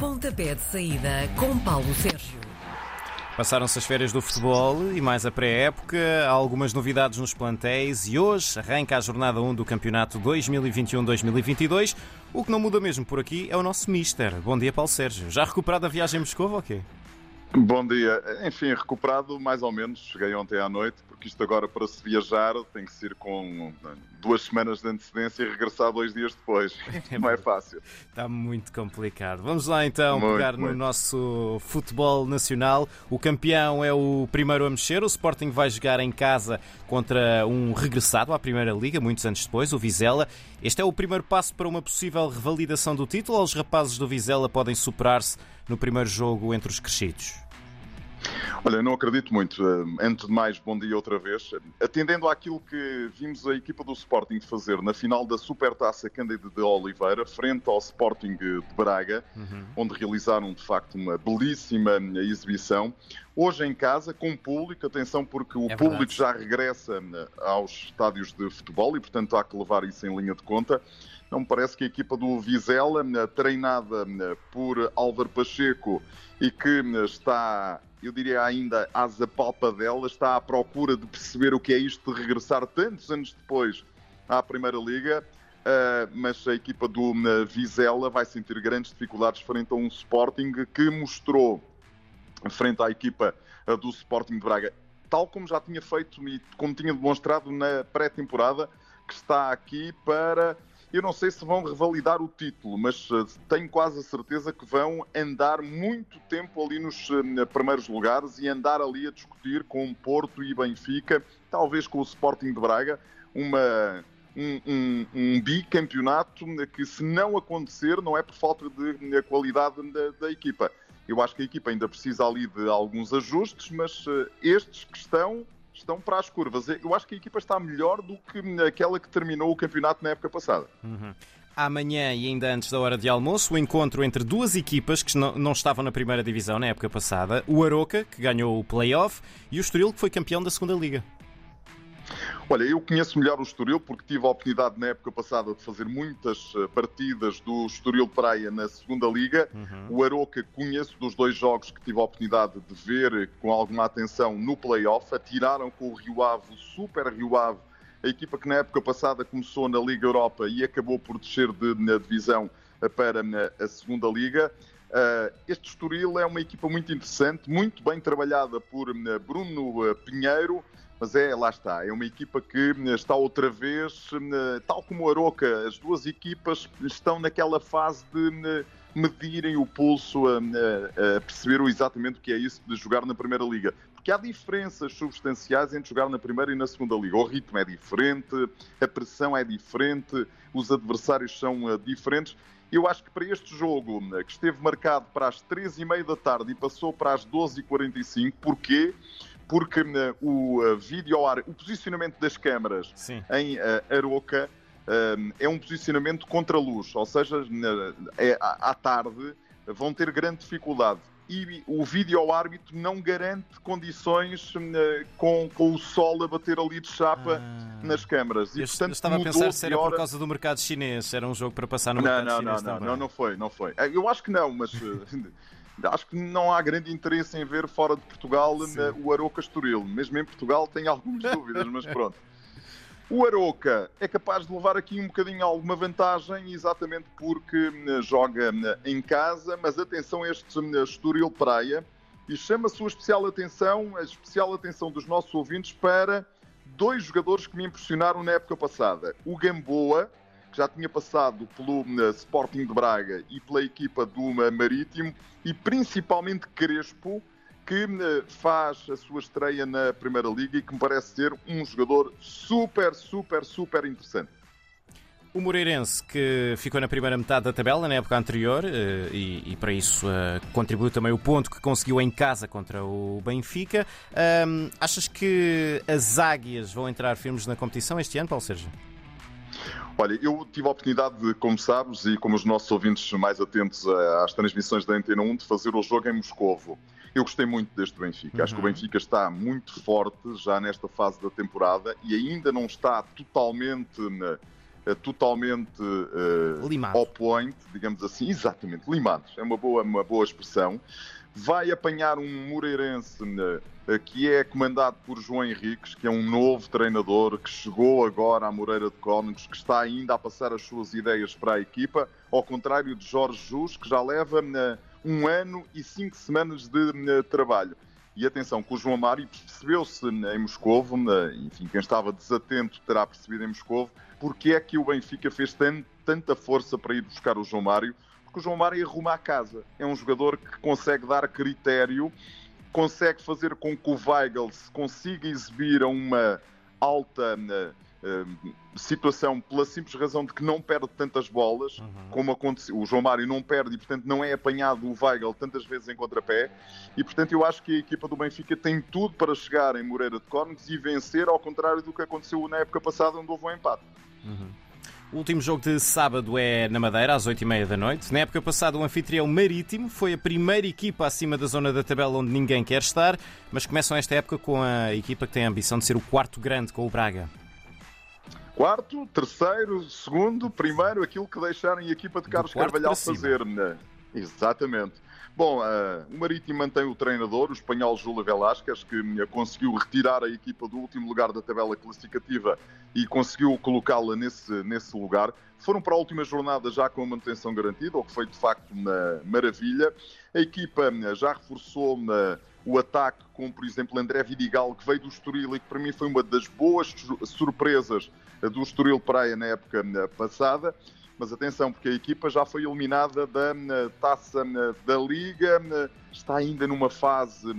Pontapé de saída com Paulo Sérgio. Passaram-se as férias do futebol e mais a pré-época, algumas novidades nos plantéis e hoje arranca a jornada 1 do campeonato 2021-2022. O que não muda mesmo por aqui é o nosso Mister. Bom dia, Paulo Sérgio. Já recuperado a viagem a Moscou ou quê? Bom dia. Enfim, recuperado mais ou menos. Cheguei ontem à noite, porque isto agora para se viajar tem que ser com duas semanas de antecedência e regressar dois dias depois. Não é fácil. Está muito complicado. Vamos lá então muito, pegar muito. no nosso futebol nacional. O campeão é o primeiro a mexer. O Sporting vai jogar em casa contra um regressado à Primeira Liga, muitos anos depois, o Vizela. Este é o primeiro passo para uma possível revalidação do título ou os rapazes do Vizela podem superar-se no primeiro jogo entre os crescidos? Olha, não acredito muito. Eh, antes de mais, bom dia outra vez. Atendendo àquilo que vimos a equipa do Sporting fazer na final da Supertaça Cândido de Oliveira, frente ao Sporting de Braga, uhum. onde realizaram de facto uma belíssima exibição. Hoje em casa, com público, atenção, porque o é público já regressa eh, aos estádios de futebol e, portanto, há que levar isso em linha de conta. Não me parece que a equipa do Vizela, eh, treinada por Álvaro Pacheco e que está eu diria ainda às dela, está à procura de perceber o que é isto de regressar tantos anos depois à Primeira Liga. Uh, mas a equipa do uh, Vizela vai sentir grandes dificuldades frente a um Sporting que mostrou, frente à equipa uh, do Sporting de Braga, tal como já tinha feito e como tinha demonstrado na pré-temporada, que está aqui para eu não sei se vão revalidar o título, mas uh, tenho quase a certeza que vão andar muito tempo ali nos uh, primeiros lugares e andar ali a discutir com Porto e Benfica, talvez com o Sporting de Braga, uma, um, um, um, bicampeonato que, se não acontecer, não é por falta de, de qualidade da, da, equipa. Eu acho que a equipa ainda precisa ali de alguns ajustes, mas estes que estão estão para as curvas. Eu acho que a equipa está melhor do que aquela que terminou o campeonato na época passada. Uhum. Amanhã e ainda antes da hora de almoço, o encontro entre duas equipas que não, estavam na primeira divisão na época passada: o Aroca, que ganhou o playoff, e o Estoril, que foi campeão da segunda liga. Olha, eu conheço melhor o Estoril porque tive a oportunidade na época passada de fazer muitas eh, partidas do Estoril Praia na segunda liga. Uhum. O Aroca conheço dos dois jogos que tive a oportunidade de ver com alguma atenção no play-off. Atiraram com o Rio Ave, o Super Rio Ave, a equipa que na época passada começou na Liga Europa e acabou por descer de, na divisão eh, para a segunda liga. Uh, este Estoril é uma equipa muito interessante, muito bem trabalhada por Bruno Pinheiro, mas é, lá está, é uma equipa que eh, está outra vez, eh, tal como o Aroca, as duas equipas estão naquela fase de eh, medirem o pulso, a, a, a perceber exatamente o que é isso de jogar na Primeira Liga. Porque há diferenças substanciais entre jogar na Primeira e na Segunda Liga. O ritmo é diferente, a pressão é diferente, os adversários são diferentes. Eu acho que para este jogo, que esteve marcado para as 13h30 da tarde e passou para as 12h45, porquê? porque uh, o uh, vídeo o posicionamento das câmaras Sim. em uh, Aroca é um posicionamento contra a luz, ou seja, é, à tarde vão ter grande dificuldade. E o vídeo árbitro não garante condições com, com o sol a bater ali de chapa ah. nas câmaras. E, portanto, eu estava a pensar se era por causa do mercado chinês, era um jogo para passar no não, mercado não, chinês. Não, não, não, não foi, não foi. Eu acho que não, mas acho que não há grande interesse em ver fora de Portugal Sim. o Aroca Estoril. Mesmo em Portugal tenho algumas dúvidas, mas pronto. O Aroca é capaz de levar aqui um bocadinho alguma vantagem, exatamente porque hum, joga hum, em casa, mas atenção a este Estoril Praia, e chama a sua especial atenção, a especial atenção dos nossos ouvintes para dois jogadores que me impressionaram na época passada. O Gamboa, que já tinha passado pelo uh, Sporting de Braga e pela equipa do uh, Marítimo, e principalmente Crespo, que uh, faz a sua estreia na Primeira Liga e que me parece ser um jogador super, super, super interessante. O Moreirense, que ficou na primeira metade da tabela na época anterior, e, e para isso contribuiu também o ponto que conseguiu em casa contra o Benfica. achas que as águias vão entrar firmes na competição este ano, Paulo Sérgio? Olha, eu tive a oportunidade, de, como sabes, e como os nossos ouvintes mais atentos às transmissões da Antena 1, de fazer o jogo em Moscovo. Eu gostei muito deste Benfica. Uhum. Acho que o uhum. Benfica está muito forte já nesta fase da temporada e ainda não está totalmente totalmente uh, ao point, digamos assim, exatamente, limados, é uma boa, uma boa expressão. Vai apanhar um Moreirense uh, que é comandado por João Henriques, que é um novo treinador que chegou agora à Moreira de Cónegos, que está ainda a passar as suas ideias para a equipa, ao contrário de Jorge Jus, que já leva uh, um ano e cinco semanas de trabalho. E atenção, que o João Mário percebeu-se em Moscovo, enfim, quem estava desatento terá percebido em Moscovo, porque é que o Benfica fez tanta força para ir buscar o João Mário, porque o João Mário arruma a casa. É um jogador que consegue dar critério, consegue fazer com que o Weigl se consiga exibir a uma alta uh, situação pela simples razão de que não perde tantas bolas, uhum. como aconteceu. O João Mário não perde e, portanto, não é apanhado o Weigl tantas vezes em contrapé. E, portanto, eu acho que a equipa do Benfica tem tudo para chegar em Moreira de Córnegos e vencer, ao contrário do que aconteceu na época passada, onde houve um empate. Uhum. O último jogo de sábado é na Madeira, às 8h30 da noite. Na época passada, o anfitrião Marítimo foi a primeira equipa acima da zona da tabela onde ninguém quer estar, mas começam esta época com a equipa que tem a ambição de ser o quarto grande com o Braga. Quarto, terceiro, segundo, primeiro, aquilo que deixarem a equipa de Carlos Carvalhal fazer. Exatamente. Bom, uh, o Marítimo mantém o treinador, o espanhol Júlio Velásquez, que uh, conseguiu retirar a equipa do último lugar da tabela classificativa e conseguiu colocá-la nesse, nesse lugar. Foram para a última jornada já com a manutenção garantida, o que foi de facto uma maravilha. A equipa uh, já reforçou o ataque com, por exemplo, André Vidigal, que veio do Estoril e que para mim foi uma das boas surpresas do Estoril Praia na época passada mas atenção, porque a equipa já foi eliminada da taça da Liga, está ainda numa fase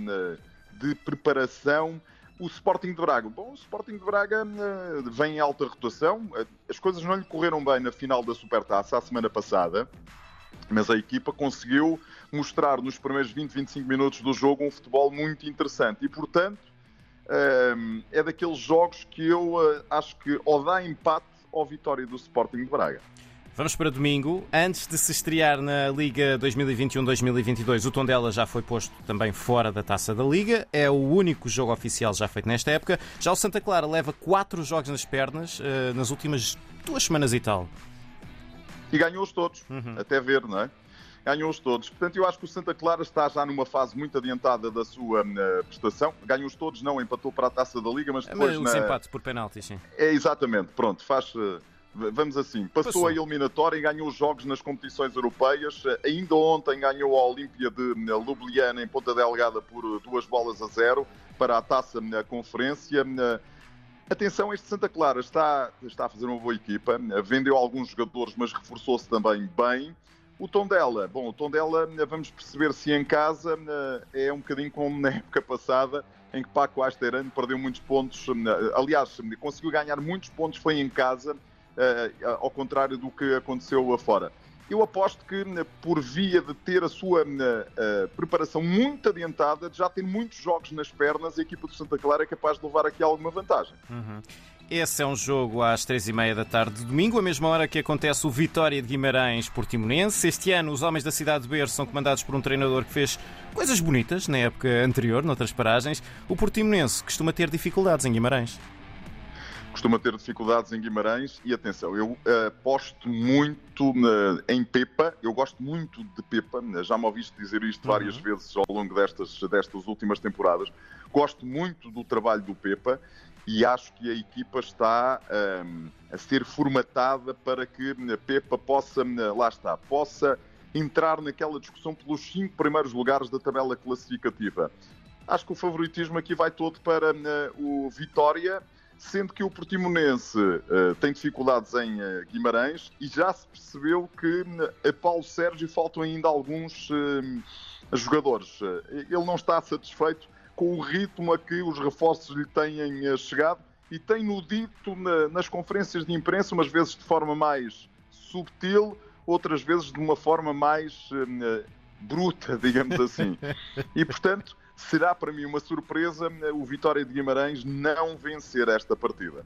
de preparação. O Sporting de Braga, bom, o Sporting de Braga vem em alta rotação, as coisas não lhe correram bem na final da Supertaça a semana passada, mas a equipa conseguiu mostrar nos primeiros 20, 25 minutos do jogo um futebol muito interessante e, portanto, é daqueles jogos que eu eh, acho que ou dá empate ou vitória do Sporting de Braga. Vamos para domingo. Antes de se estrear na Liga 2021-2022, o Tondela já foi posto também fora da taça da Liga. É o único jogo oficial já feito nesta época. Já o Santa Clara leva quatro jogos nas pernas uh, nas últimas duas semanas e tal. E ganhou-os todos, uhum. até ver, não é? Ganhou-os todos. Portanto, eu acho que o Santa Clara está já numa fase muito adiantada da sua uh, prestação. Ganhou-os todos, não empatou para a taça da Liga, mas depois. É, mas na... empate por penalti, sim. É exatamente, pronto, faz. Uh Vamos assim, passou, passou, a eliminatória e ganhou os jogos nas competições europeias. Ainda ontem ganhou a Olímpia de eh, Ljubljana em Ponta Delgada por eh, duas bolas a zero para a taça na eh, conferência. Atenção, este Santa Clara está, está a fazer uma boa equipa, vendeu alguns jogadores, mas reforçou-se também bem. O tom dela, bom, o tom dela, vamos perceber se em casa é um bocadinho como na época passada, em que Paco Asterano perdeu muitos pontos, aliás, conseguiu ganhar muitos pontos, foi em casa, eh, ao contrário do que aconteceu afora. Eu aposto que, por via de ter a sua uh, preparação muito adiantada, já ter muitos jogos nas pernas, a equipa do Santa Clara é capaz de levar aqui alguma vantagem. Uhum. Esse é um jogo às três e meia da tarde de domingo, a mesma hora que acontece o Vitória de Guimarães Portimonense. Este ano, os homens da cidade de Berço são comandados por um treinador que fez coisas bonitas na época anterior, noutras paragens. O Portimonense costuma ter dificuldades em Guimarães costuma ter dificuldades em Guimarães e atenção, eu uh, aposto muito uh, em Pepa, eu gosto muito de Pepa, já me ouviste dizer isto várias uhum. vezes ao longo destas, destas últimas temporadas, gosto muito do trabalho do Pepa e acho que a equipa está um, a ser formatada para que a Pepa possa, lá está, possa entrar naquela discussão pelos cinco primeiros lugares da tabela classificativa. Acho que o favoritismo aqui vai todo para uh, o Vitória, sendo que o Portimonense uh, tem dificuldades em uh, Guimarães e já se percebeu que uh, a Paulo Sérgio faltam ainda alguns jogadores. ele não está satisfeito com o ritmo a que os reforços lhe têm chegado e tem-no dito na, nas conferências de imprensa, umas vezes de forma mais subtil, outras vezes de uma forma mais bruta, digamos assim. E, portanto, será para mim uma surpresa o Vitória de Guimarães não vencer esta partida.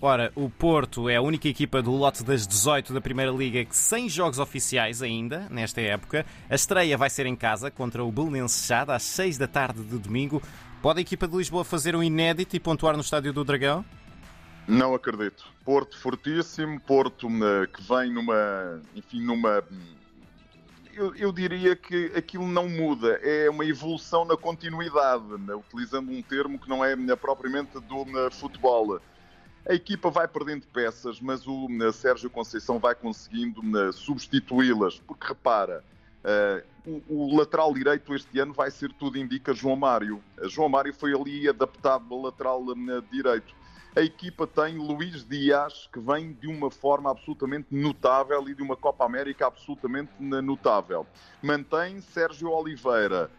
Ora, o Porto é a única equipa do lote das 18 da Primeira Liga que sem jogos oficiais ainda, nesta época. A estreia vai ser em casa contra o Belenenses Chade às 6 da tarde de domingo. Pode a equipa de Lisboa fazer um inédito e pontuar no Estádio do Dragão? Não acredito. Porto fortíssimo, Porto que vem numa, enfim, numa eu, eu, diria que aquilo não muda, é uma evolução na continuidade, né? utilizando um termo que não é né, propriamente do né, futebol. A equipa vai perdendo peças, mas o Sérgio Conceição vai conseguindo substituí-las, porque repara, uh, o, o, lateral direito este ano vai ser tudo indica João Mário. João Mário foi ali adaptado ao lateral direito a equipa tem Luís Dias, que vem de uma forma absolutamente notável e de uma Copa América absolutamente notável. Mantém Sérgio Oliveira.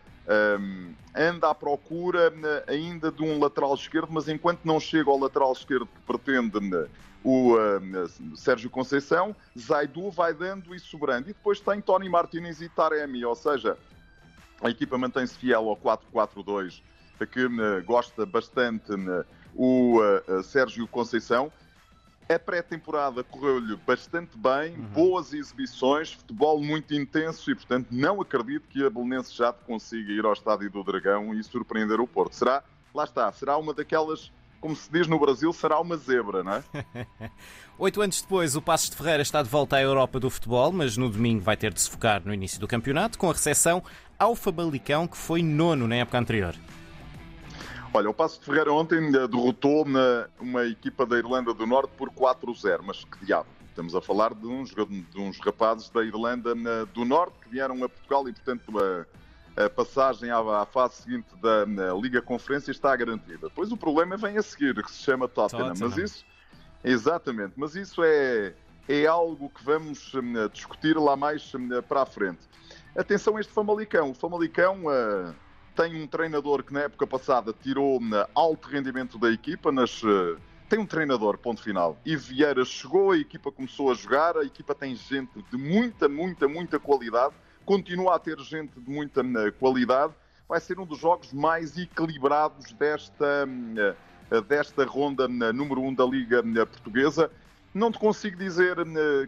Um, anda à procura ainda de um lateral esquerdo, mas enquanto não chega ao lateral esquerdo que pretende o uh, Sérgio Conceição, Zaidu vai dando e sobrando. E depois tem Tony Martinez e Taremi, ou seja, a equipa mantém-se fiel ao 4-4-2, que uh, gosta bastante o uh, Sérgio Conceição. A pré-temporada correu-lhe bastante bem, uhum. boas exibições, futebol muito intenso e, portanto, não acredito que a Belenense já consiga ir ao Estádio do Dragão e surpreender o Porto. Será, lá está, será uma daquelas, como se diz no Brasil, será uma zebra, não é? Oito anos depois, o Passos de Ferreira está de volta à Europa do futebol, mas no domingo vai ter de se focar no início do campeonato, com a recepção ao Famalicão, que foi nono na época anterior. Olha, o Passo de Ferreira ontem derrotou uma, uma equipa da Irlanda do Norte por 4-0, mas que diabo. Estamos a falar de uns, de uns rapazes da Irlanda do Norte que vieram a Portugal e, portanto, a, a passagem à, fase seguinte da Liga Conferência está garantida. Depois o problema vem a seguir, que se chama Tottenham. Tottenham. Mas isso, exatamente, mas isso é, é algo que vamos hum, discutir lá mais hum, para a frente. Atenção a este Famalicão. O Famalicão. Uh, tem um treinador que na época passada tirou alto rendimento da equipa eh, tem um treinador, ponto final. E Vieira chegou, a equipa começou a jogar, a equipa tem gente de muita, muita, muita qualidade, continua a ter gente de muita eh, qualidade. Vai ser um dos jogos mais equilibrados desta, eh, desta ronda número 1 um da Liga Portuguesa. Não te consigo dizer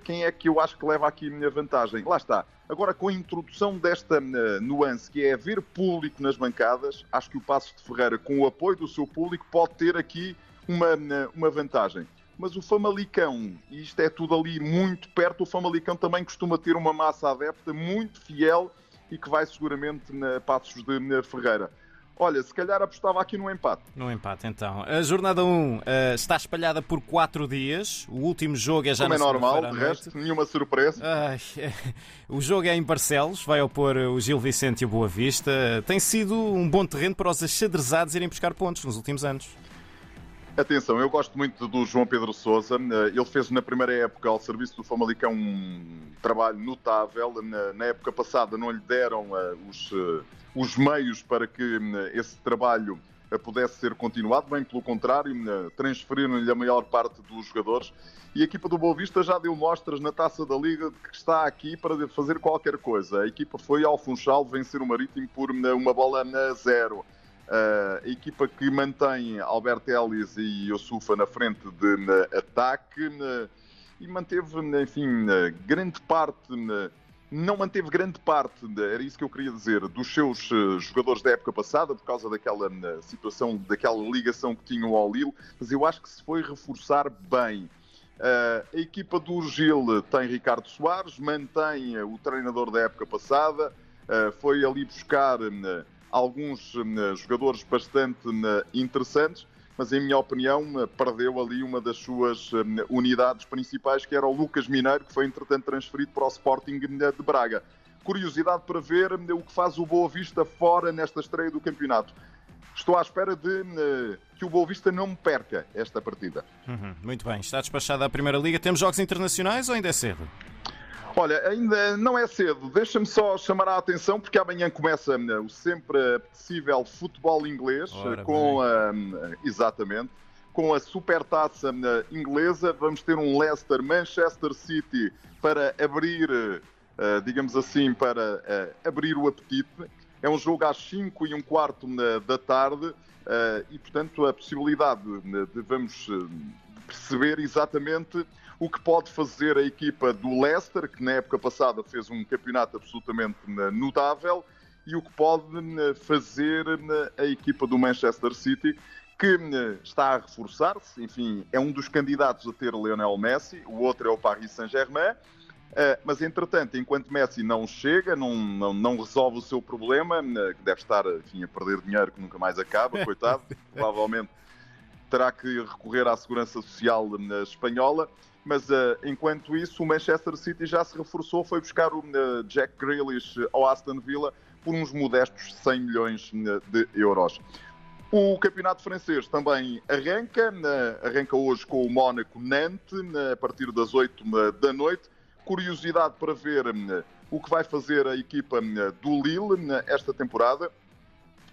quem é que eu acho que leva aqui a minha vantagem. Lá está. Agora, com a introdução desta uh, nuance, que é haver público nas bancadas, acho que o Passos de Ferreira, com o apoio do seu público, pode ter aqui uma, uh, uma vantagem. Mas o Famalicão, e isto é tudo ali muito perto, o Famalicão também costuma ter uma massa adepta muito fiel e que vai seguramente na Passos de Ferreira. Olha, se calhar apostava aqui no empate. No empate, então. A jornada 1 uh, eh, está espalhada por 4 dias. O último jogo é já Como é normal, de resto, nenhuma surpresa. Uh, o jogo é em Barcelos, vai opor o Gil Vicente e o Boa Vista. Tem sido um bom terreno para os achadrezados irem buscar pontos nos últimos anos. Atenção, eu gosto muito do João Pedro Sousa. Eh, ele fez na primeira época ao serviço do Famalicão um trabalho notável. Na época passada não lhe deram eh, os os meios para que esse trabalho eh, pudesse ser continuado, bem pelo contrário, transferiram-lhe a maior parte dos jogadores. E a equipa do Boa Vista já deu mostras na taça da Liga de que está aqui para fazer qualquer coisa. A equipa foi ao Funchal vencer o Marítimo por uma bola na zero. Uh, equipa que mantém Alberto Ellis e Yosufa na frente de ataque uh, e manteve, enfim, grande parte não manteve grande parte, era isso que eu queria dizer, dos seus eh, jogadores da época passada, por causa daquela situação, daquela ligação que tinham ao Lille, mas eu acho que se foi reforçar bem. Uh, a equipa do Gil tem Ricardo Soares, mantém o treinador da época passada, uh, foi ali buscar alguns jogadores bastante interessantes mas em minha opinião perdeu ali uma das suas hum, unidades principais, que era o Lucas Mineiro, que foi entretanto transferido para o Sporting de Braga. Curiosidade para ver hum, o que faz o Boa Vista fora nesta estreia do campeonato. Estou à espera de hum, que o Boa Vista não me perca esta partida. Uhum, muito bem, está despachada a Primeira Liga. Temos jogos internacionais ou ainda é cedo? Olha, ainda não é cedo. Deixa-me só chamar a atenção, porque amanhã começa hum, o sempre apetecível futebol inglês, Ora, com a, hum, exatamente, com a supertaça hum, inglesa. Vamos ter um Leicester-Manchester City para abrir, eh, digamos assim, para eh, abrir o apetite. É um jogo às 5 e um quarto da tarde eh, e, portanto, a possibilidade de vamos perceber exatamente o que pode fazer a equipa do Leicester, que na época passada fez um campeonato absolutamente notável, e o que pode fazer a equipa do Manchester City, que está a reforçar-se, enfim, é um dos candidatos a ter Lionel Messi, o outro é o Paris Saint-Germain. Uh, mas, entretanto, enquanto Messi não chega, não, não, não resolve o seu problema, que deve estar enfim, a perder dinheiro que nunca mais acaba, coitado, provavelmente terá que recorrer à segurança social uh, espanhola. Mas, enquanto isso, o Manchester City já se reforçou, foi buscar o Jack Grealish ao Aston Villa por uns modestos 100 milhões de euros. O campeonato francês também arranca, arranca hoje com o Mónaco Nantes, a partir das 8 da noite curiosidade para ver o que vai fazer a equipa do Lille esta temporada.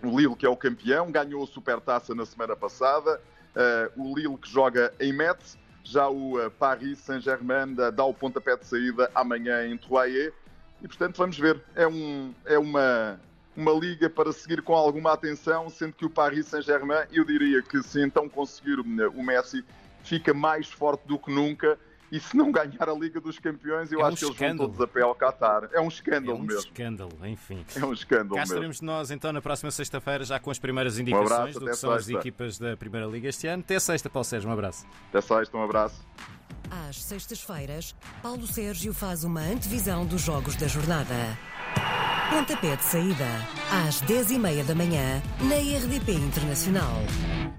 O Lille, que é o campeão, ganhou a Supertaça na semana passada. Uh, o Lille, que joga em Metz. Já o uh, Paris Saint-Germain dá o pontapé de saída amanhã em Troyes. E, portanto, vamos ver. É, um, é uma, uma liga para seguir com alguma atenção, sendo que o Paris Saint-Germain, eu diria que se então conseguir o Messi, fica mais forte do que nunca e se não ganhar a Liga dos Campeões, eu é acho um que eles escândalo. vão todos a pé ao Qatar. É um escândalo é um mesmo. escândalo, enfim. É um escândalo Cá mesmo. estaremos nós então na próxima sexta-feira, já com as primeiras indicações um abraço, do que são sexta. as equipas da Primeira Liga este ano. Até sexta, Paulo Sérgio, um abraço. Até sexta, um abraço. Às sextas-feiras, Paulo Sérgio faz uma antevisão dos jogos da jornada. Pontapé de saída, às 10h30 da manhã, na RDP Internacional.